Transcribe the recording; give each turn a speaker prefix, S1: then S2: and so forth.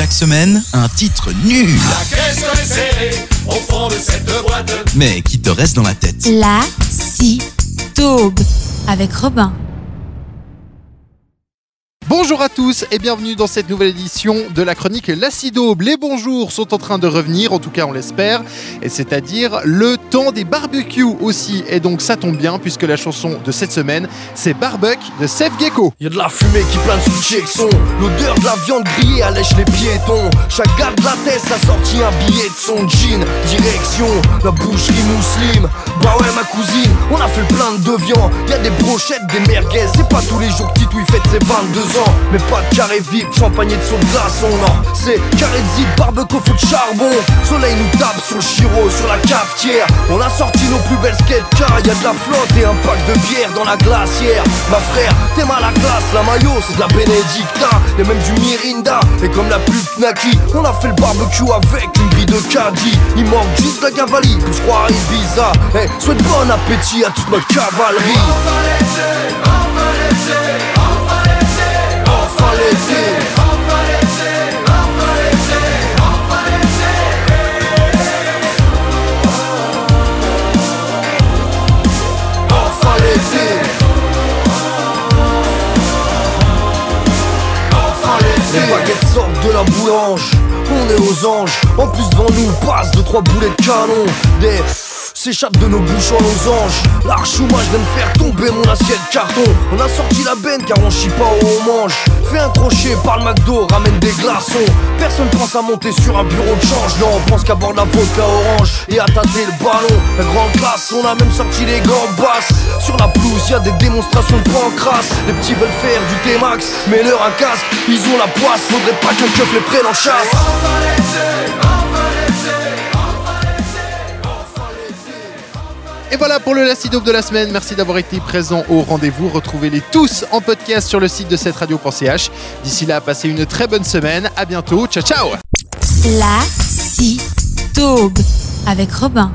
S1: Chaque semaine, un titre nul,
S2: au fond de cette boîte.
S1: mais qui te reste dans la tête?
S3: La si taube avec Robin.
S4: Bonjour à tous et bienvenue dans cette nouvelle édition de la chronique L'Acidaube. Les bonjours sont en train de revenir, en tout cas on l'espère, et c'est-à-dire le temps des barbecues aussi. Et donc ça tombe bien puisque la chanson de cette semaine, c'est Barbuck de Seth Gecko.
S5: Y'a de la fumée qui plane sous le Jackson. L'odeur de la viande grillée allège les piétons. Chaque gars de la tête a sorti un billet de son jean. Direction la boucherie musulmane. Bah ouais ma cousine, on a fait plein de viande Y'a des brochettes, des merguez. C'est pas tous les jours que Titouille fête ses 22 ans Mais pas de carré vide, champagne et de de glaçon Non, c'est carré de zip, barbecue, feu de charbon. Soleil nous tape sur le chiro, sur la cafetière. On a sorti nos plus belles skates car Y'a de la flotte et un pack de bière dans la glacière. Ma frère, mal à classe, la maillot c'est de la Benedicta Et même du Mirinda, et comme la pub Naki On a fait le barbecue avec une grille de caddie. Il manque juste la cavalerie pour se croire Ibiza. Eh, souhaite bon appétit à toute notre cavalerie sortent de la boulange. On est aux anges. En plus devant nous passe deux trois boulets de canon. Des s'échappent de nos bouches en losange L'archouma je viens de faire tomber mon assiette carton. On a sorti la benne car on chie pas où on mange. Fais un crochet par le McDo, ramène des glaçons. Personne pense à monter sur un bureau de change. Non on pense qu'à boire de la vodka orange Et à tâter le ballon. La grande classe, on a même sorti les gants basses. Sur la pelouse y des démonstrations de pancras. Les petits veulent faire du T-Max Mais leur un ils ont la poisse. Faudrait pas qu'un keuf les prenne en chasse
S4: Et voilà pour le L'Acidaube de la semaine. Merci d'avoir été présent au rendez-vous. Retrouvez-les tous en podcast sur le site de cette radio.ch. D'ici là, passez une très bonne semaine. À bientôt. Ciao, ciao
S3: La taube avec Robin.